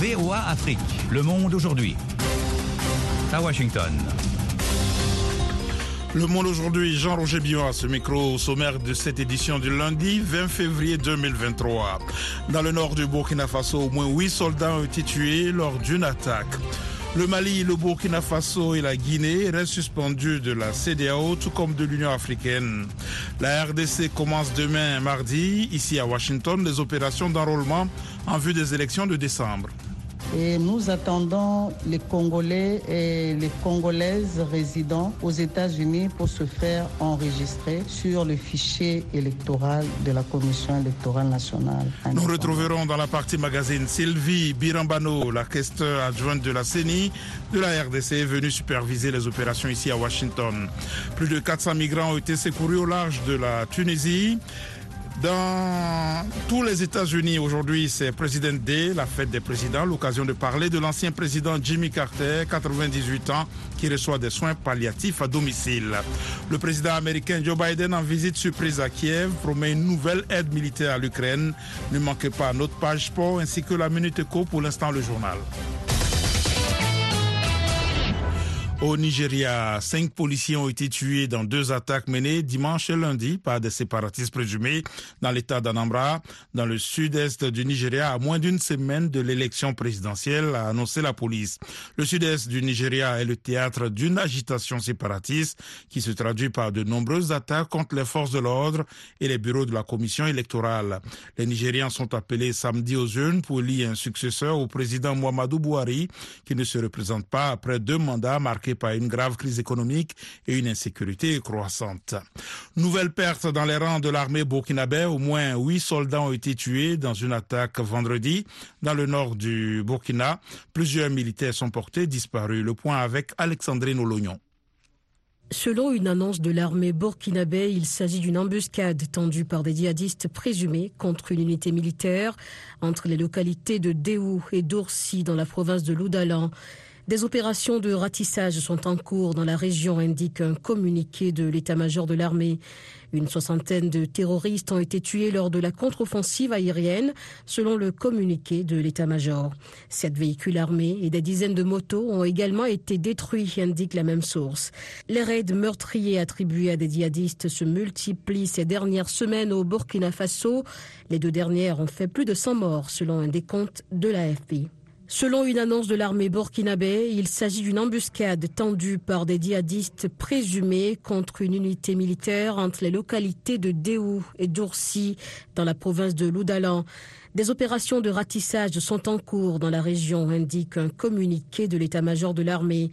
VOA Afrique, le monde aujourd'hui. À Washington. Le Monde aujourd'hui, Jean-Roger Billon à ce micro au sommaire de cette édition du lundi 20 février 2023. Dans le nord du Burkina Faso, au moins 8 soldats ont été tués lors d'une attaque. Le Mali, le Burkina Faso et la Guinée restent suspendus de la CDAO, tout comme de l'Union africaine. La RDC commence demain, mardi, ici à Washington, les opérations d'enrôlement en vue des élections de décembre. Et nous attendons les Congolais et les Congolaises résidant aux États-Unis pour se faire enregistrer sur le fichier électoral de la Commission électorale nationale. Nous retrouverons dans la partie magazine Sylvie Birambano, la questeur adjointe de la CENI de la RDC, venue superviser les opérations ici à Washington. Plus de 400 migrants ont été secourus au large de la Tunisie. Dans tous les États-Unis, aujourd'hui, c'est President Day, la fête des présidents, l'occasion de parler de l'ancien président Jimmy Carter, 98 ans, qui reçoit des soins palliatifs à domicile. Le président américain Joe Biden, en visite surprise à Kiev, promet une nouvelle aide militaire à l'Ukraine. Ne manquez pas notre page sport ainsi que la Minute Éco, pour l'instant le journal. Au Nigeria, cinq policiers ont été tués dans deux attaques menées dimanche et lundi par des séparatistes présumés dans l'état d'Anambra, dans le sud-est du Nigeria, à moins d'une semaine de l'élection présidentielle, a annoncé la police. Le sud-est du Nigeria est le théâtre d'une agitation séparatiste qui se traduit par de nombreuses attaques contre les forces de l'ordre et les bureaux de la commission électorale. Les Nigérians sont appelés samedi aux urnes pour élire un successeur au président Muhammadu Buhari, qui ne se représente pas après deux mandats marqués par une grave crise économique et une insécurité croissante. Nouvelle perte dans les rangs de l'armée burkinabé. Au moins huit soldats ont été tués dans une attaque vendredi dans le nord du Burkina. Plusieurs militaires sont portés disparus. Le point avec Alexandrine Olognon. Selon une annonce de l'armée burkinabé, il s'agit d'une embuscade tendue par des djihadistes présumés contre une unité militaire entre les localités de Déou et d'Oursi dans la province de Loudalan. Des opérations de ratissage sont en cours dans la région, indique un communiqué de l'état-major de l'armée. Une soixantaine de terroristes ont été tués lors de la contre-offensive aérienne, selon le communiqué de l'état-major. Sept véhicules armés et des dizaines de motos ont également été détruits, indique la même source. Les raids meurtriers attribués à des djihadistes se multiplient ces dernières semaines au Burkina Faso. Les deux dernières ont fait plus de 100 morts, selon un décompte de l'AFP. Selon une annonce de l'armée burkinabé, il s'agit d'une embuscade tendue par des djihadistes présumés contre une unité militaire entre les localités de Déou et d'Oursi dans la province de Loudalan. Des opérations de ratissage sont en cours dans la région, indique un communiqué de l'état-major de l'armée.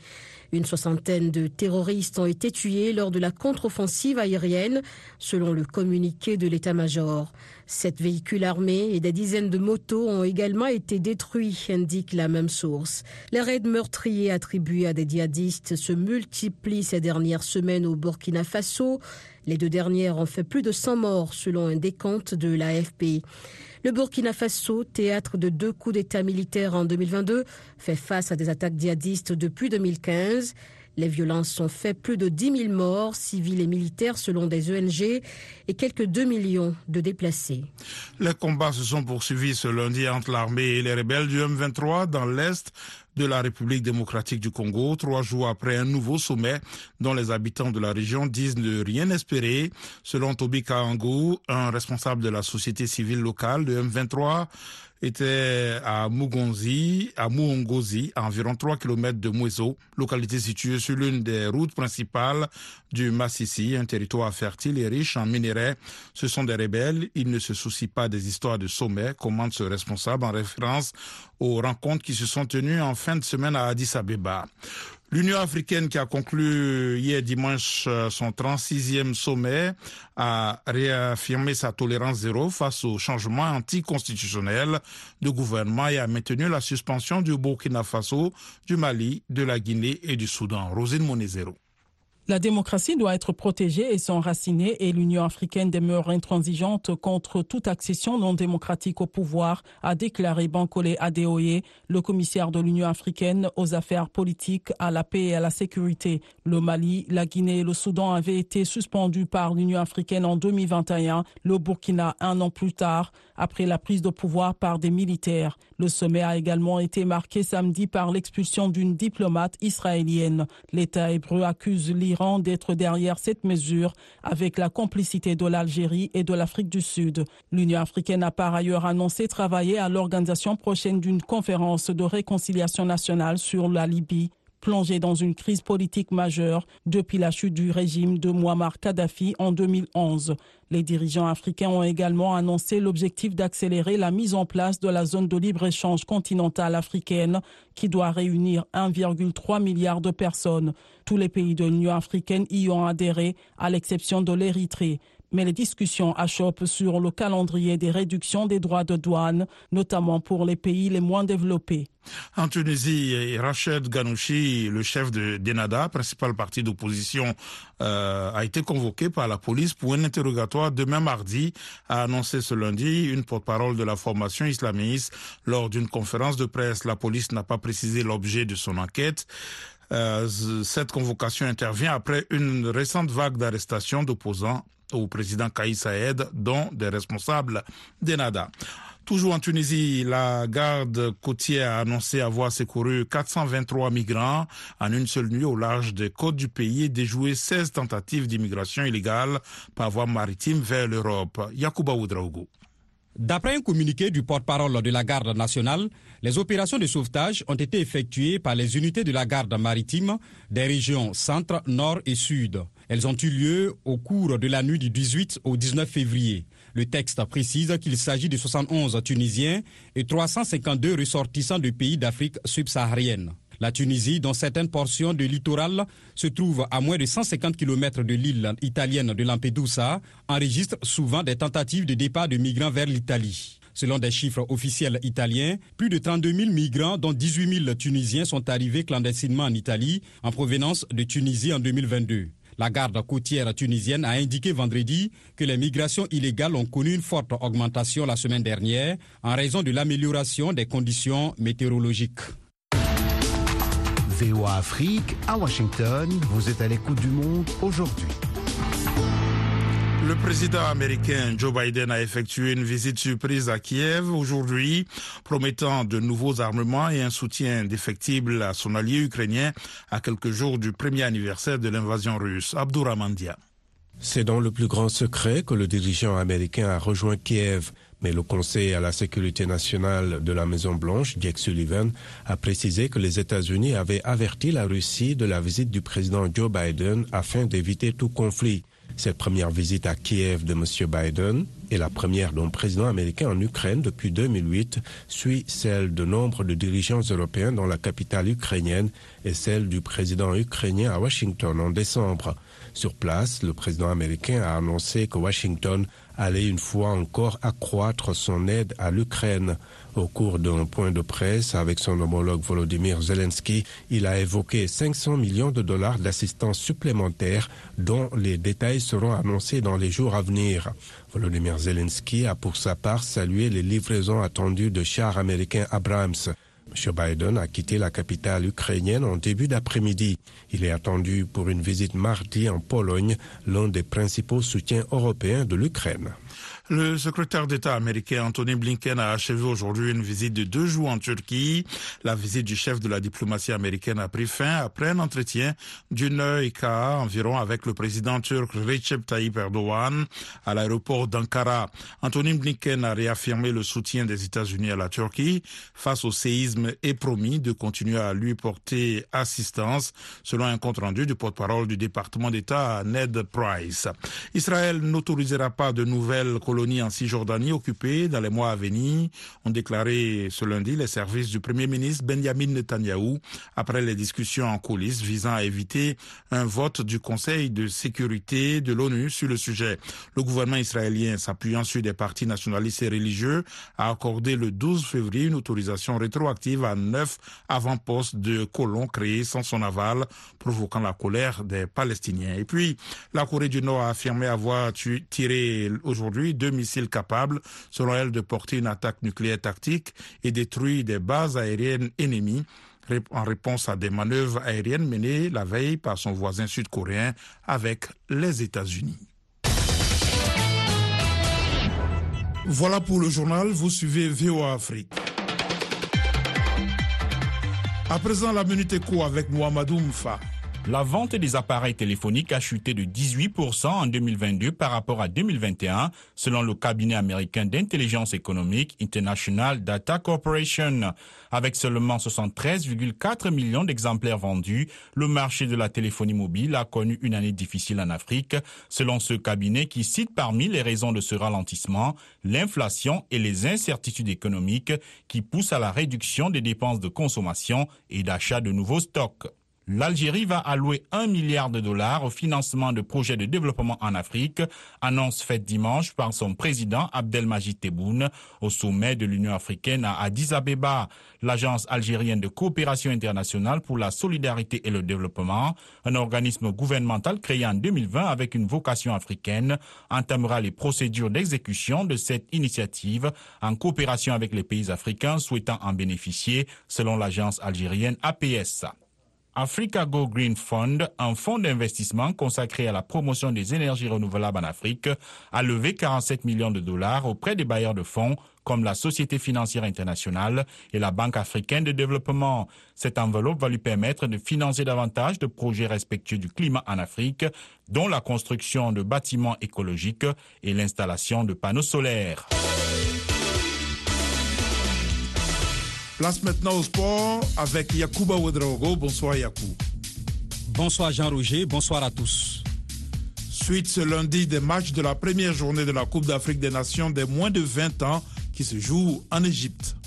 Une soixantaine de terroristes ont été tués lors de la contre-offensive aérienne, selon le communiqué de l'état-major. Sept véhicules armés et des dizaines de motos ont également été détruits, indique la même source. Les raids meurtriers attribués à des djihadistes se multiplient ces dernières semaines au Burkina Faso. Les deux dernières ont fait plus de 100 morts, selon un décompte de l'AFP. Le Burkina Faso, théâtre de deux coups d'État militaires en 2022, fait face à des attaques djihadistes depuis 2015. Les violences ont fait plus de 10 000 morts, civils et militaires selon des ONG, et quelques 2 millions de déplacés. Les combats se sont poursuivis ce lundi entre l'armée et les rebelles du M23 dans l'Est de la République démocratique du Congo, trois jours après un nouveau sommet dont les habitants de la région disent ne rien espérer. Selon Tobi Kaangou, un responsable de la société civile locale de M23, était à Mugonzi, à Muongozi, à environ 3 km de Mouezo, localité située sur l'une des routes principales du Massissi, un territoire fertile et riche en minerais. Ce sont des rebelles, ils ne se soucient pas des histoires de sommet, commande ce responsable en référence aux rencontres qui se sont tenues en fin de semaine à Addis Abeba. L'Union africaine qui a conclu hier dimanche son 36e sommet a réaffirmé sa tolérance zéro face au changement anticonstitutionnel de gouvernement et a maintenu la suspension du Burkina Faso, du Mali, de la Guinée et du Soudan. Rosine Monezero. La démocratie doit être protégée et s'enraciner et l'Union africaine demeure intransigeante contre toute accession non démocratique au pouvoir, a déclaré Bankole Adeoye, le commissaire de l'Union africaine aux affaires politiques, à la paix et à la sécurité. Le Mali, la Guinée et le Soudan avaient été suspendus par l'Union africaine en 2021, le Burkina un an plus tard, après la prise de pouvoir par des militaires. Le sommet a également été marqué samedi par l'expulsion d'une diplomate israélienne. L'État hébreu accuse l'Iran d'être derrière cette mesure avec la complicité de l'Algérie et de l'Afrique du Sud. L'Union africaine a par ailleurs annoncé travailler à l'organisation prochaine d'une conférence de réconciliation nationale sur la Libye plongée dans une crise politique majeure depuis la chute du régime de Muammar Kadhafi en 2011. Les dirigeants africains ont également annoncé l'objectif d'accélérer la mise en place de la zone de libre-échange continentale africaine qui doit réunir 1,3 milliard de personnes. Tous les pays de l'Union africaine y ont adhéré, à l'exception de l'Érythrée mais les discussions achoppent sur le calendrier des réductions des droits de douane, notamment pour les pays les moins développés. En Tunisie, Rached Ghanouchi, le chef de Denada, principal parti d'opposition, euh, a été convoqué par la police pour un interrogatoire demain mardi, a annoncé ce lundi une porte-parole de la formation islamiste lors d'une conférence de presse. La police n'a pas précisé l'objet de son enquête. Euh, cette convocation intervient après une récente vague d'arrestations d'opposants au président Kaïs Saïd, dont des responsables d'Enada. Toujours en Tunisie, la garde côtière a annoncé avoir secouru 423 migrants en une seule nuit au large des côtes du pays et déjoué 16 tentatives d'immigration illégale par voie maritime vers l'Europe. Yacouba Oudraogo. D'après un communiqué du porte-parole de la garde nationale, les opérations de sauvetage ont été effectuées par les unités de la garde maritime des régions centre, nord et sud. Elles ont eu lieu au cours de la nuit du 18 au 19 février. Le texte précise qu'il s'agit de 71 Tunisiens et 352 ressortissants de pays d'Afrique subsaharienne. La Tunisie, dans certaines portions de littoral, se trouve à moins de 150 km de l'île italienne de Lampedusa, enregistre souvent des tentatives de départ de migrants vers l'Italie. Selon des chiffres officiels italiens, plus de 32 000 migrants, dont 18 000 Tunisiens, sont arrivés clandestinement en Italie en provenance de Tunisie en 2022. La garde côtière tunisienne a indiqué vendredi que les migrations illégales ont connu une forte augmentation la semaine dernière en raison de l'amélioration des conditions météorologiques. VOA Afrique à Washington, vous êtes à l'écoute du monde aujourd'hui. Le président américain Joe Biden a effectué une visite surprise à Kiev aujourd'hui, promettant de nouveaux armements et un soutien défectible à son allié ukrainien à quelques jours du premier anniversaire de l'invasion russe. Abdourahmandia. C'est dans le plus grand secret que le dirigeant américain a rejoint Kiev. Mais le Conseil à la sécurité nationale de la Maison-Blanche, Jake Sullivan, a précisé que les États-Unis avaient averti la Russie de la visite du président Joe Biden afin d'éviter tout conflit. Cette première visite à Kiev de M. Biden est la première d'un président américain en Ukraine depuis 2008, suit celle de nombre de dirigeants européens dans la capitale ukrainienne et celle du président ukrainien à Washington en décembre. Sur place, le président américain a annoncé que Washington allait une fois encore accroître son aide à l'Ukraine. Au cours d'un point de presse avec son homologue Volodymyr Zelensky, il a évoqué 500 millions de dollars d'assistance supplémentaire dont les détails seront annoncés dans les jours à venir. Volodymyr Zelensky a pour sa part salué les livraisons attendues de chars américains Abrams. M. Biden a quitté la capitale ukrainienne en début d'après-midi. Il est attendu pour une visite mardi en Pologne, l'un des principaux soutiens européens de l'Ukraine. Le secrétaire d'État américain Anthony Blinken a achevé aujourd'hui une visite de deux jours en Turquie. La visite du chef de la diplomatie américaine a pris fin après un entretien d'une heure et quart environ avec le président turc Recep Tayyip Erdogan à l'aéroport d'Ankara. Anthony Blinken a réaffirmé le soutien des États-Unis à la Turquie face au séisme et promis de continuer à lui porter assistance, selon un compte rendu du porte-parole du département d'État Ned Price. Israël n'autorisera pas de nouvelles colonie en Cisjordanie occupée dans les mois à venir, ont déclaré ce lundi les services du Premier ministre Benjamin Netanyahou après les discussions en coulisses visant à éviter un vote du Conseil de sécurité de l'ONU sur le sujet. Le gouvernement israélien, s'appuyant sur des partis nationalistes et religieux, a accordé le 12 février une autorisation rétroactive à neuf avant-postes de colons créés sans son aval, provoquant la colère des Palestiniens. Et puis, la Corée du Nord a affirmé avoir tiré aujourd'hui deux missiles capables, selon elle, de porter une attaque nucléaire tactique et détruire des bases aériennes ennemies en réponse à des manœuvres aériennes menées la veille par son voisin sud-coréen avec les États-Unis. Voilà pour le journal, vous suivez VOA Afrique. À présent, la minute écho avec Mohamedou Mfa. La vente des appareils téléphoniques a chuté de 18% en 2022 par rapport à 2021, selon le cabinet américain d'intelligence économique International Data Corporation. Avec seulement 73,4 millions d'exemplaires vendus, le marché de la téléphonie mobile a connu une année difficile en Afrique, selon ce cabinet qui cite parmi les raisons de ce ralentissement l'inflation et les incertitudes économiques qui poussent à la réduction des dépenses de consommation et d'achat de nouveaux stocks. L'Algérie va allouer un milliard de dollars au financement de projets de développement en Afrique, annonce faite dimanche par son président Abdelmajid Tebboune au sommet de l'Union africaine à Addis Abeba. L'Agence algérienne de coopération internationale pour la solidarité et le développement, un organisme gouvernemental créé en 2020 avec une vocation africaine, entamera les procédures d'exécution de cette initiative en coopération avec les pays africains souhaitant en bénéficier, selon l'agence algérienne APS. Africa Go Green Fund, un fonds d'investissement consacré à la promotion des énergies renouvelables en Afrique, a levé 47 millions de dollars auprès des bailleurs de fonds comme la Société financière internationale et la Banque africaine de développement. Cette enveloppe va lui permettre de financer davantage de projets respectueux du climat en Afrique, dont la construction de bâtiments écologiques et l'installation de panneaux solaires. Place maintenant au sport avec Yacouba Ouedraogo. Bonsoir Yakou. Bonsoir Jean-Roger, bonsoir à tous. Suite ce lundi des matchs de la première journée de la Coupe d'Afrique des Nations des moins de 20 ans qui se jouent en Égypte.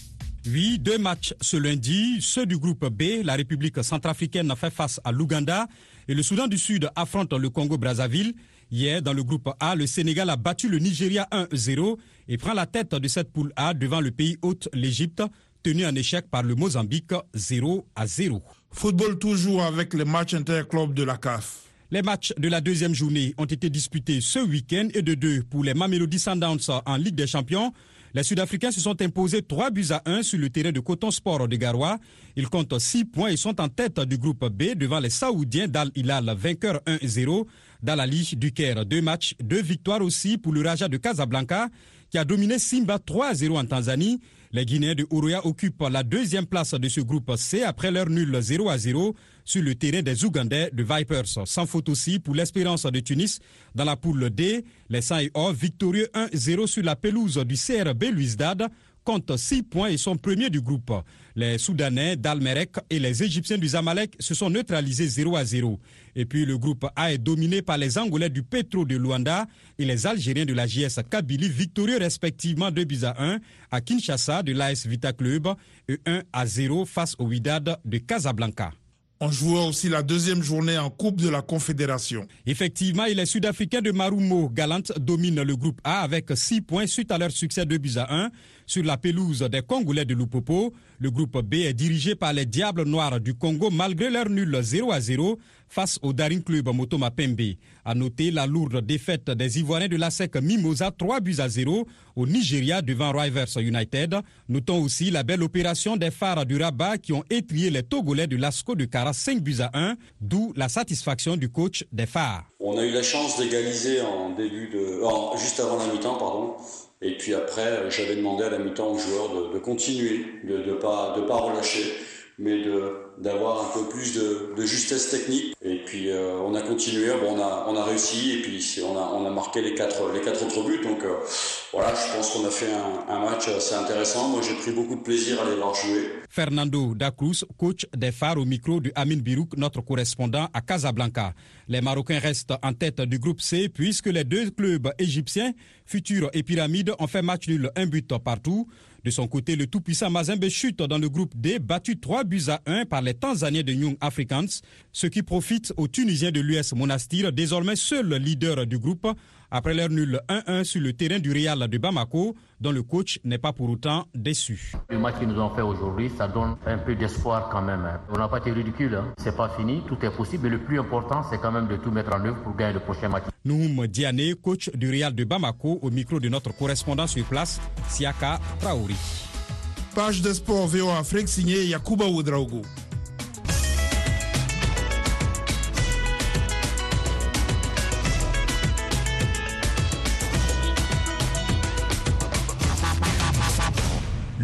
Oui, deux matchs ce lundi. Ceux du groupe B, la République centrafricaine fait face à l'Ouganda et le Soudan du Sud affronte le Congo-Brazzaville. Hier, dans le groupe A, le Sénégal a battu le Nigeria 1-0 et prend la tête de cette poule A devant le pays hôte, l'Égypte, tenu en échec par le Mozambique 0 à 0. Football toujours avec les matchs interclubs de la CAF. Les matchs de la deuxième journée ont été disputés ce week-end et de deux pour les Mamelody Sundowns en Ligue des Champions. Les Sud-Africains se sont imposés 3 buts à 1 sur le terrain de Coton Sport de Garoua. Ils comptent 6 points et sont en tête du groupe B devant les Saoudiens d'Al Hilal, vainqueur 1-0. Dans la Ligue du Caire, deux matchs, deux victoires aussi pour le Raja de Casablanca qui a dominé Simba 3-0 en Tanzanie. Les Guinéens de Ouroya occupent la deuxième place de ce groupe C après leur nul 0 à 0 sur le terrain des Ougandais de Vipers. Sans faute aussi pour l'Espérance de Tunis. Dans la poule D, les Saint victorieux 1-0 sur la pelouse du CRB Louisdad comptent 6 points et sont premiers du groupe. Les Soudanais d'Almerek et les Égyptiens du Zamalek se sont neutralisés 0 à 0. Et puis le groupe A est dominé par les Angolais du Petro de Luanda et les Algériens de la JS Kabylie, victorieux respectivement 2 buts à 1 à Kinshasa de l'AS Vita Club et 1 à 0 face au Widad de Casablanca. On jouait aussi la deuxième journée en Coupe de la Confédération. Effectivement, les Sud-Africains de Marumo Galant dominent le groupe A avec 6 points suite à leur succès de buts à 1 sur la pelouse des Congolais de Lupopo. Le groupe B est dirigé par les Diables Noirs du Congo malgré leur nul 0 à 0 face au Daring Club Motoma Pembe. A noter la lourde défaite des Ivoiriens de la SEC Mimosa 3 buts à 0 au Nigeria devant Rivers United. Notons aussi la belle opération des phares du Rabat qui ont étrié les Togolais de l'ASCO de Cara 5 buts à 1, d'où la satisfaction du coach des phares. On a eu la chance d'égaliser en début de, juste avant la mi-temps, pardon. Et puis après, j'avais demandé à la mi-temps aux joueurs de, continuer, de ne pas, de pas relâcher mais d'avoir un peu plus de, justesse technique. Et puis euh, on a continué, bon, on, a, on a réussi, et puis on a, on a marqué les quatre, les quatre autres buts. Donc euh, voilà, je pense qu'on a fait un, un, match assez intéressant. Moi j'ai pris beaucoup de plaisir à les voir jouer. Fernando Dacruz, coach des phares au micro de Amin Birouk, notre correspondant à Casablanca. Les Marocains restent en tête du groupe C puisque les deux clubs égyptiens, Futur et Pyramide, ont fait match nul un but partout. De son côté, le tout-puissant Mazembe chute dans le groupe D, battu 3 buts à 1 par les Tanzaniens de Young Africans, ce qui profite aux Tunisiens de l'US Monastir, désormais seul leader du groupe, après leur nul 1-1 sur le terrain du Real de Bamako, dont le coach n'est pas pour autant déçu. Le match qu'ils nous ont fait aujourd'hui, ça donne un peu d'espoir quand même. On n'a pas été ridicule, hein. c'est pas fini, tout est possible, mais le plus important, c'est quand même de tout mettre en œuvre pour gagner le prochain match. Nouhoum Diané, coach du Real de Bamako, au micro de notre correspondant sur place, Siaka Traori. Page de sport VO Afrique signée Yakuba Oudraogo.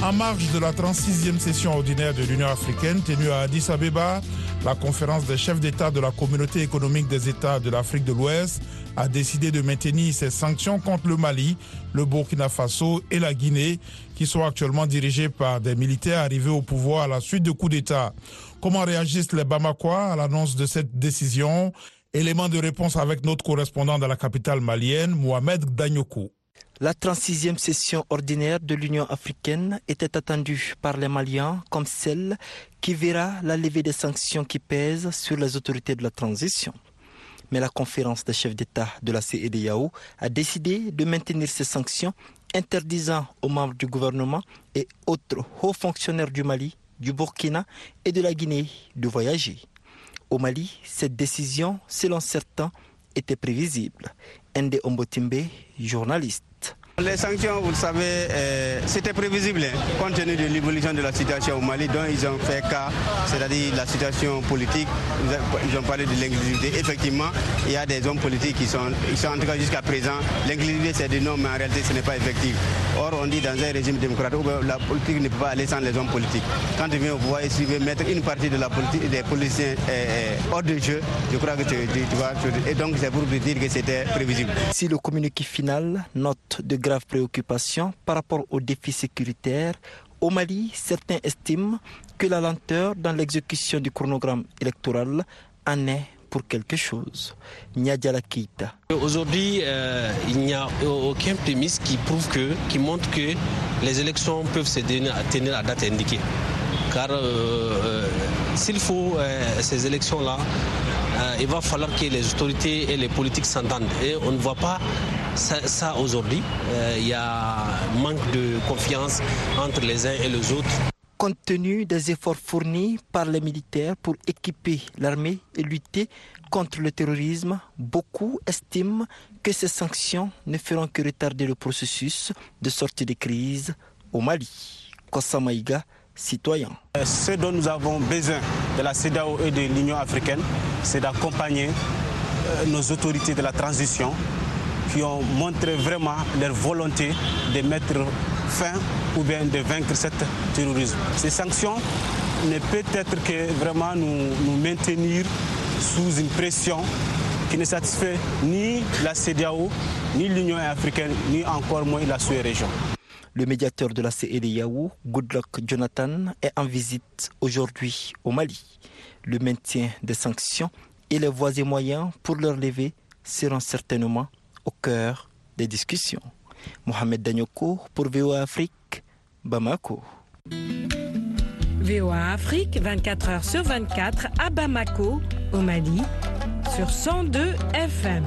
En marge de la 36e session ordinaire de l'Union africaine tenue à Addis Abeba, la conférence des chefs d'État de la communauté économique des États de l'Afrique de l'Ouest a décidé de maintenir ses sanctions contre le Mali, le Burkina Faso et la Guinée, qui sont actuellement dirigés par des militaires arrivés au pouvoir à la suite de coups d'État. Comment réagissent les Bamakois à l'annonce de cette décision? Élément de réponse avec notre correspondant dans la capitale malienne, Mohamed Danyoko. La 36e session ordinaire de l'Union africaine était attendue par les Maliens comme celle qui verra la levée des sanctions qui pèsent sur les autorités de la transition. Mais la conférence des chefs d'État de la CEDEAO a décidé de maintenir ces sanctions interdisant aux membres du gouvernement et autres hauts fonctionnaires du Mali, du Burkina et de la Guinée de voyager. Au Mali, cette décision, selon certains, était prévisible. Ende Ombotimbe, journaliste. Les sanctions, vous le savez, euh, c'était prévisible hein, compte tenu de l'évolution de la situation au Mali dont ils ont fait cas, c'est-à-dire la situation politique. Ils ont parlé de l'inclusivité. Effectivement, il y a des hommes politiques qui sont, ils sont en tout cas jusqu'à présent. L'inclusivité, c'est des noms, mais en réalité, ce n'est pas effectif. Or, on dit dans un régime démocratique où la politique ne peut pas aller sans les hommes politiques. Quand tu viens au pouvoir et tu veux mettre une partie de la politique des policiers euh, hors de jeu, je crois que tu, tu, tu vois. Et donc, c'est pour vous dire que c'était prévisible. Si le communiqué final note de graves préoccupations par rapport aux défis sécuritaires, au Mali, certains estiment que la lenteur dans l'exécution du chronogramme électoral en est pour quelque chose. Aujourd'hui, euh, il n'y a aucun prémisse qui prouve que, qui montre que les élections peuvent se tenir à date indiquée. Car euh, euh, s'il faut ces élections-là, il va falloir que les autorités et les politiques s'entendent. Et on ne voit pas ça, ça aujourd'hui. Euh, il y a manque de confiance entre les uns et les autres. Compte tenu des efforts fournis par les militaires pour équiper l'armée et lutter contre le terrorisme, beaucoup estiment que ces sanctions ne feront que retarder le processus de sortie de crise au Mali. Kossamaïga, citoyen. Ce dont nous avons besoin de la CEDAO et de l'Union africaine, c'est d'accompagner nos autorités de la transition qui ont montré vraiment leur volonté de mettre fin ou bien de vaincre ce terrorisme. Ces sanctions ne peuvent être que vraiment nous, maintenir sous une pression qui ne satisfait ni la CEDEAO, ni l'Union africaine, ni encore moins la sous-région. Le médiateur de la CEDEAO, Goodluck Jonathan, est en visite aujourd'hui au Mali. Le maintien des sanctions et les voies et moyens pour leur lever seront certainement au cœur des discussions. Mohamed Danyoko pour VOA Afrique, Bamako. VOA Afrique, 24 heures sur 24 à Bamako, au Mali, sur 102 FM.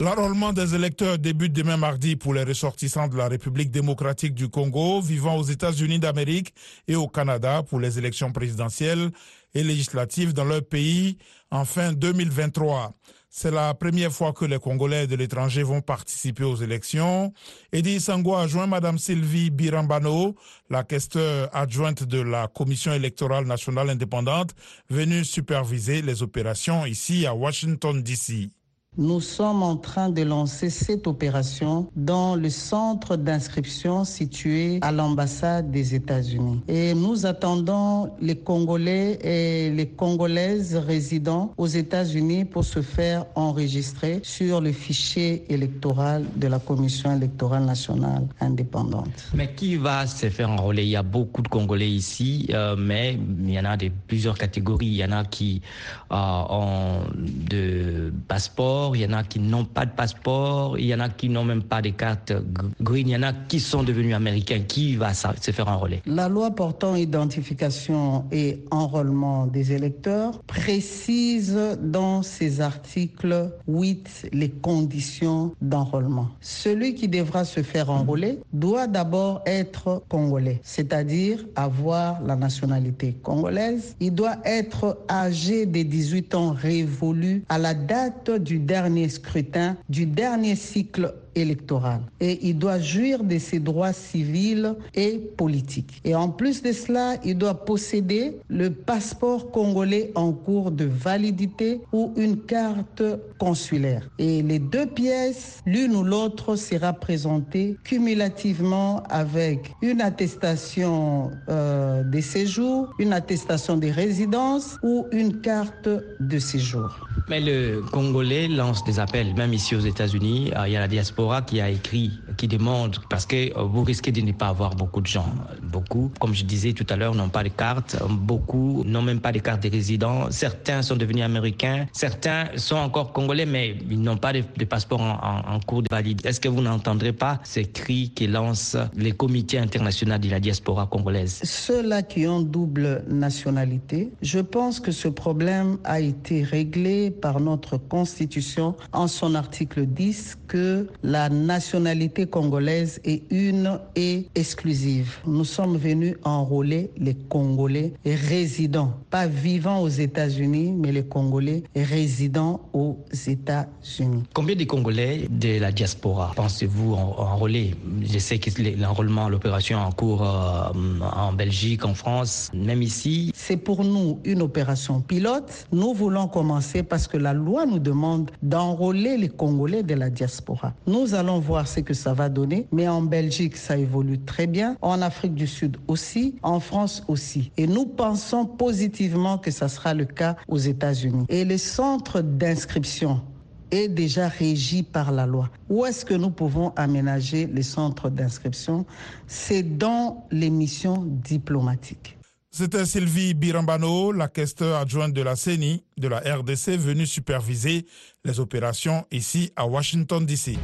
L'enrôlement des électeurs débute demain mardi pour les ressortissants de la République démocratique du Congo vivant aux États-Unis d'Amérique et au Canada pour les élections présidentielles et législatives dans leur pays en fin 2023. C'est la première fois que les Congolais de l'étranger vont participer aux élections. Eddie Sango a joint Mme Sylvie Birambano, la questeur adjointe de la Commission électorale nationale indépendante, venue superviser les opérations ici à Washington, D.C. Nous sommes en train de lancer cette opération dans le centre d'inscription situé à l'ambassade des États-Unis. Et nous attendons les Congolais et les Congolaises résidant aux États-Unis pour se faire enregistrer sur le fichier électoral de la Commission électorale nationale indépendante. Mais qui va se faire enrôler? Il y a beaucoup de Congolais ici, euh, mais il y en a de plusieurs catégories. Il y en a qui euh, ont de passeports il y en a qui n'ont pas de passeport, il y en a qui n'ont même pas de carte green, il y en a qui sont devenus américains. Qui va se faire enrôler? La loi portant identification et enrôlement des électeurs précise dans ses articles 8 les conditions d'enrôlement. Celui qui devra se faire enrôler doit d'abord être congolais, c'est-à-dire avoir la nationalité congolaise. Il doit être âgé de 18 ans révolu à la date du dernier scrutin du dernier cycle électoral et il doit jouir de ses droits civils et politiques. Et en plus de cela, il doit posséder le passeport congolais en cours de validité ou une carte consulaire. Et les deux pièces, l'une ou l'autre, sera présentée cumulativement avec une attestation euh, de séjour, une attestation de résidence ou une carte de séjour. Mais le Congolais lance des appels, même ici aux États-Unis, il y a la diaspora qui a écrit, qui demande, parce que euh, vous risquez de ne pas avoir beaucoup de gens. Beaucoup, comme je disais tout à l'heure, n'ont pas de carte. Beaucoup n'ont même pas de carte de résident. Certains sont devenus américains. Certains sont encore congolais, mais ils n'ont pas de, passeport en, cours de valide. Est-ce que vous n'entendrez pas ces cris qui lancent les comités internationaux de la diaspora congolaise? Ceux-là qui ont double nationalité, je pense que ce problème a été réglé par notre Constitution en son article 10 que la nationalité congolaise est une et exclusive. Nous sommes venus enrôler les Congolais résidents, pas vivant aux États-Unis, mais les Congolais résidant aux États-Unis. Combien de Congolais de la diaspora pensez-vous enrôler? Je sais que l'enrôlement, l'opération en cours euh, en Belgique, en France, même ici. C'est pour nous une opération pilote. Nous voulons commencer parce que la loi nous demande d'enrôler les Congolais de la diaspora. Nous allons voir ce que ça va donner, mais en Belgique, ça évolue très bien, en Afrique du Sud aussi, en France aussi. Et nous pensons positivement que ça sera le cas aux États-Unis. Et les centres d'inscription est déjà régi par la loi. Où est-ce que nous pouvons aménager les centres d'inscription? C'est dans les missions diplomatiques. C'était Sylvie Birambano, la questeur adjointe de la CENI de la RDC, venue superviser les opérations ici à Washington, D.C.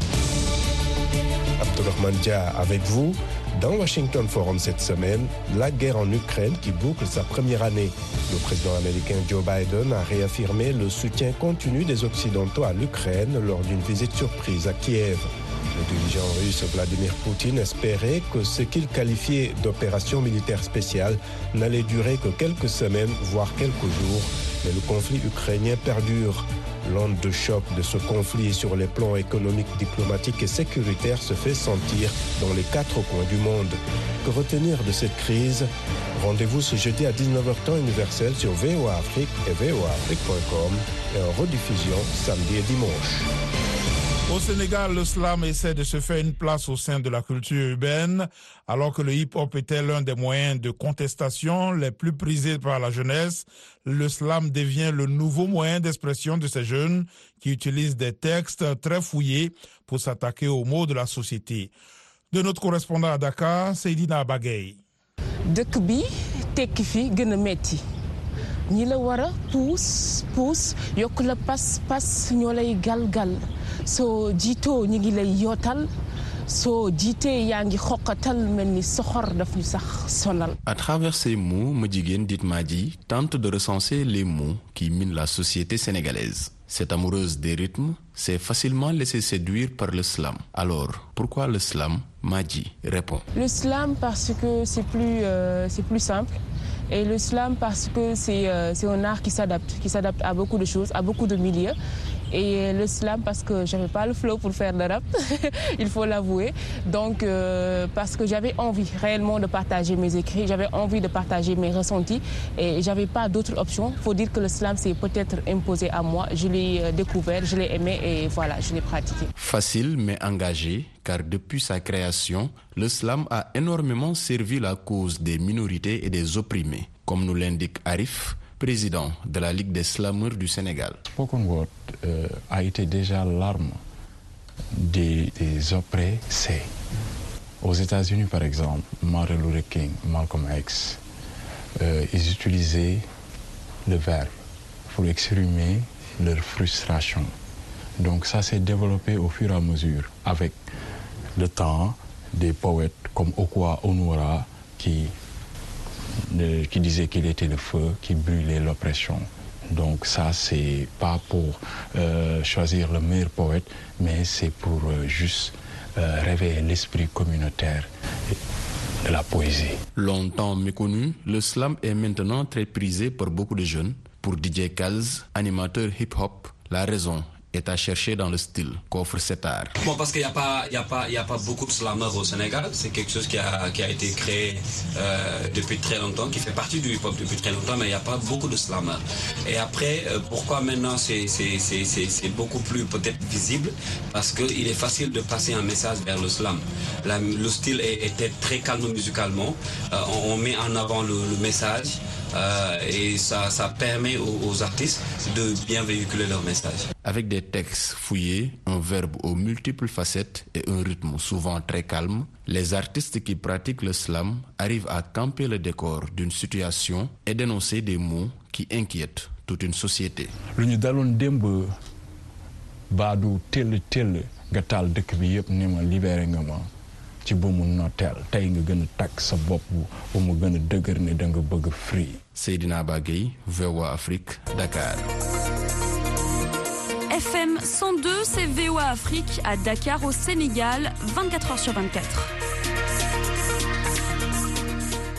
Abdelrahman Dia avec vous. Dans Washington Forum cette semaine, la guerre en Ukraine qui boucle sa première année. Le président américain Joe Biden a réaffirmé le soutien continu des Occidentaux à l'Ukraine lors d'une visite surprise à Kiev. Le dirigeant russe Vladimir Poutine espérait que ce qu'il qualifiait d'opération militaire spéciale n'allait durer que quelques semaines, voire quelques jours, mais le conflit ukrainien perdure. L'onde de choc de ce conflit sur les plans économiques, diplomatiques et sécuritaires se fait sentir dans les quatre coins du monde. Que retenir de cette crise? Rendez-vous ce jeudi à 19h temps universel sur VOA Afrique et voaafrique.com et en rediffusion samedi et dimanche. Au Sénégal, le slam essaie de se faire une place au sein de la culture urbaine, alors que le hip-hop était l'un des moyens de contestation les plus prisés par la jeunesse. Le slam devient le nouveau moyen d'expression de ces jeunes qui utilisent des textes très fouillés pour s'attaquer aux maux de la société. De notre correspondant à Dakar, Seydina Bagay. Soo jiitoo ñu ngi lay yootal soo jiitee yaa ngi xoqatal mel ni soxor daf ñu sax sonal. À travers ces mots, Modjigen Ditmadji tente de recenser les mots qui minent la société sénégalaise. Cette amoureuse des rythmes s'est facilement laissée séduire par le slam. Alors, pourquoi le slam? Madji répond. Le slam parce que c'est plus, euh, c'est plus simple. Et le slam parce que c'est euh, un art qui s'adapte, qui s'adapte à beaucoup de choses, à beaucoup de milieux et le slam parce que j'avais pas le flow pour faire le rap, il faut l'avouer. Donc euh, parce que j'avais envie réellement de partager mes écrits, j'avais envie de partager mes ressentis et j'avais pas d'autre option. Faut dire que le slam s'est peut-être imposé à moi. Je l'ai euh, découvert, je l'ai aimé et voilà, je l'ai pratiqué. Facile mais engagé, car depuis sa création, le slam a énormément servi la cause des minorités et des opprimés, comme nous l'indique Arif, président de la Ligue des slameurs du Sénégal. Spoken Word euh, a été déjà l'arme des, des oppressés. Aux États-Unis, par exemple, Martin Luther King, Malcolm X, euh, ils utilisaient le verbe pour exprimer leur frustration. Donc ça s'est développé au fur et à mesure avec le temps des poètes comme Okwa Onura qui, qui disait qu'il était le feu qui brûlait l'oppression. Donc ça, c'est pas pour euh, choisir le meilleur poète, mais c'est pour euh, juste euh, réveiller l'esprit communautaire de la poésie. Longtemps méconnu, le slam est maintenant très prisé par beaucoup de jeunes. Pour DJ Kals, animateur hip-hop, la raison est à chercher dans le style qu'offre cet art. Bon, parce qu'il n'y a, pas, il a, pas, a pas beaucoup de slameurs au Sénégal. C'est quelque chose qui a, qui a été créé euh, depuis très longtemps, qui fait partie du hip-hop depuis très longtemps, mais il n'y a pas beaucoup de slameurs. Et après, euh, pourquoi maintenant c'est beaucoup plus peut-être visible? Parce qu'il est facile de passer un message vers le slam. La, le style était très calme musicalement. Euh, on, met en avant le message. Euh, et ça, ça permet aux, aux, artistes de bien véhiculer leur message. Avec des textes fouillés, un verbe aux multiples facettes et un rythme souvent très calme, les artistes qui pratiquent le slam arrivent à camper le décor d'une situation et dénoncer des mots qui inquiètent toute une société. Ci bu mu noteel tey nga gën a takk sa bopp ba mu gën a dëgër ne da nga bëgg free. Seydina Bagay VOA Afrique Dakar. FM 102, c'est VOA Afrique à Dakar au Sénégal, 24 heures sur 24.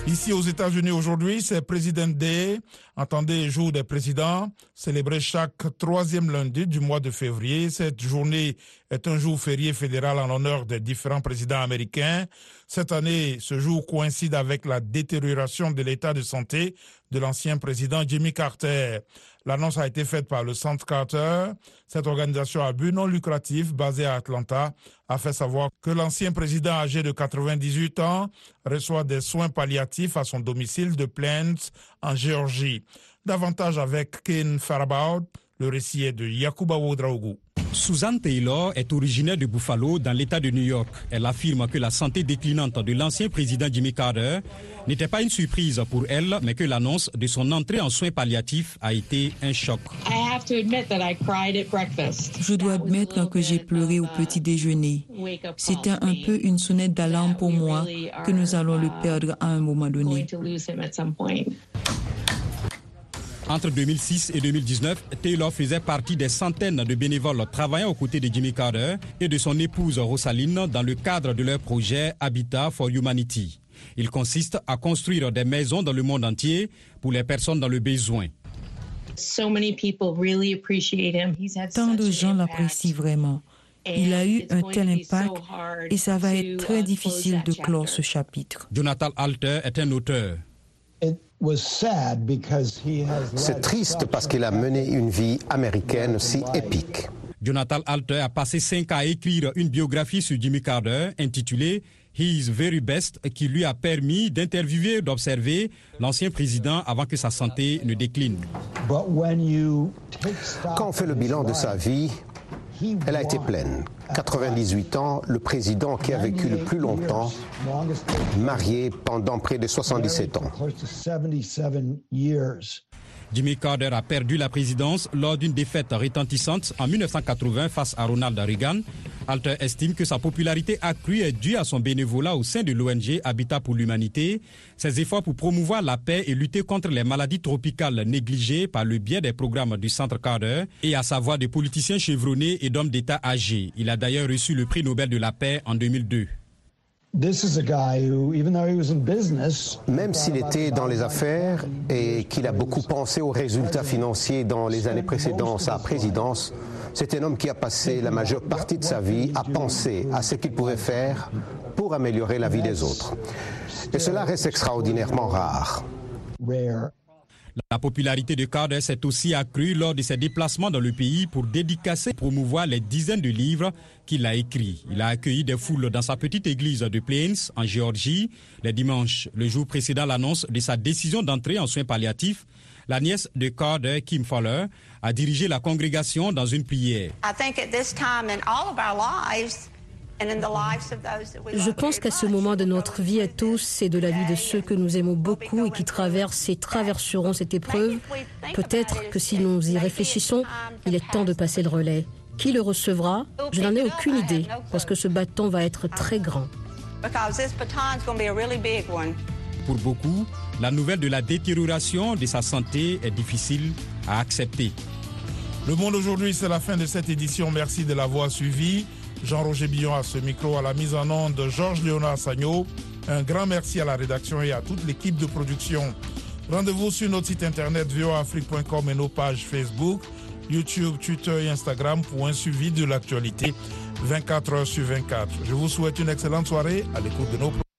Ici aux États-Unis aujourd'hui, c'est President Day, entendez jour des présidents, célébré chaque troisième lundi du mois de février. Cette journée est un jour férié fédéral en l'honneur des différents présidents américains. Cette année, ce jour coïncide avec la détérioration de l'état de santé de l'ancien président Jimmy Carter. L'annonce a été faite par le Centre Carter. Cette organisation à but non lucratif basée à Atlanta a fait savoir que l'ancien président âgé de 98 ans reçoit des soins palliatifs à son domicile de Plains en Géorgie. Davantage avec Ken Farabaud, le récit est de Yakuba Wodraougou. Suzanne Taylor est originaire de Buffalo, dans l'État de New York. Elle affirme que la santé déclinante de l'ancien président Jimmy Carter n'était pas une surprise pour elle, mais que l'annonce de son entrée en soins palliatifs a été un choc. Je dois admettre que j'ai pleuré au petit déjeuner. C'était un peu une sonnette d'alarme pour moi que nous allons le perdre à un moment donné. Entre 2006 et 2019, Taylor faisait partie des centaines de bénévoles travaillant aux côtés de Jimmy Carter et de son épouse Rosaline dans le cadre de leur projet Habitat for Humanity. Il consiste à construire des maisons dans le monde entier pour les personnes dans le besoin. Tant de gens l'apprécient vraiment. Il a eu un tel impact et ça va être très difficile de clore ce chapitre. Jonathan Alter est un auteur. C'est triste parce qu'il a mené une vie américaine si épique. Jonathan Alter a passé cinq ans à écrire une biographie sur Jimmy Carter intitulée His Very Best qui lui a permis d'interviewer et d'observer l'ancien président avant que sa santé ne décline. Quand on fait le bilan de sa vie, elle a été pleine. 98 ans, le président qui a vécu le plus longtemps, marié pendant près de 77 ans. Jimmy Carter a perdu la présidence lors d'une défaite retentissante en 1980 face à Ronald Reagan. Alter estime que sa popularité accrue est due à son bénévolat au sein de l'ONG Habitat pour l'humanité, ses efforts pour promouvoir la paix et lutter contre les maladies tropicales négligées par le biais des programmes du Centre Carter et à sa voix de politiciens chevronnés et d'hommes d'État âgés. Il a d'ailleurs reçu le prix Nobel de la paix en 2002. Même s'il était dans les affaires et qu'il a beaucoup pensé aux résultats financiers dans les années précédant sa présidence, C'est un homme qui a passé la majeure partie de sa vie à penser à ce qu'il pouvait faire pour améliorer la vie des autres. Et cela reste extraordinairement rare. La popularité de Carter s'est aussi accrue lors de ses déplacements dans le pays pour dédicacer et promouvoir les dizaines de livres qu'il a écrits. Il a accueilli des foules dans sa petite église de Plains, en Géorgie, les dimanches, le jour précédant l'annonce de sa décision d'entrer en soins palliatifs. La nièce de Carter, Kim Fowler, a dirigé la congrégation dans une prière. Je pense qu'à ce moment de notre vie à tous et de la vie de ceux que nous aimons beaucoup et qui traversent et traverseront cette épreuve, peut-être que si nous y réfléchissons, il est temps de passer le relais. Qui le recevra? Je n'en ai aucune idée, parce que ce bâton va être très grand. Pour beaucoup, la nouvelle de la détérioration de sa santé est difficile à accepter. Le monde aujourd'hui, c'est la fin de cette édition. Merci de l'avoir suivi. Jean-Roger Billon à ce micro, à la mise en onde de Georges Léonard Sagno. Un grand merci à la rédaction et à toute l'équipe de production. Rendez-vous sur notre site internet voafrique.com et nos pages Facebook, YouTube, Twitter et Instagram pour un suivi de l'actualité 24 heures sur 24. Je vous souhaite une excellente soirée à l'écoute de nos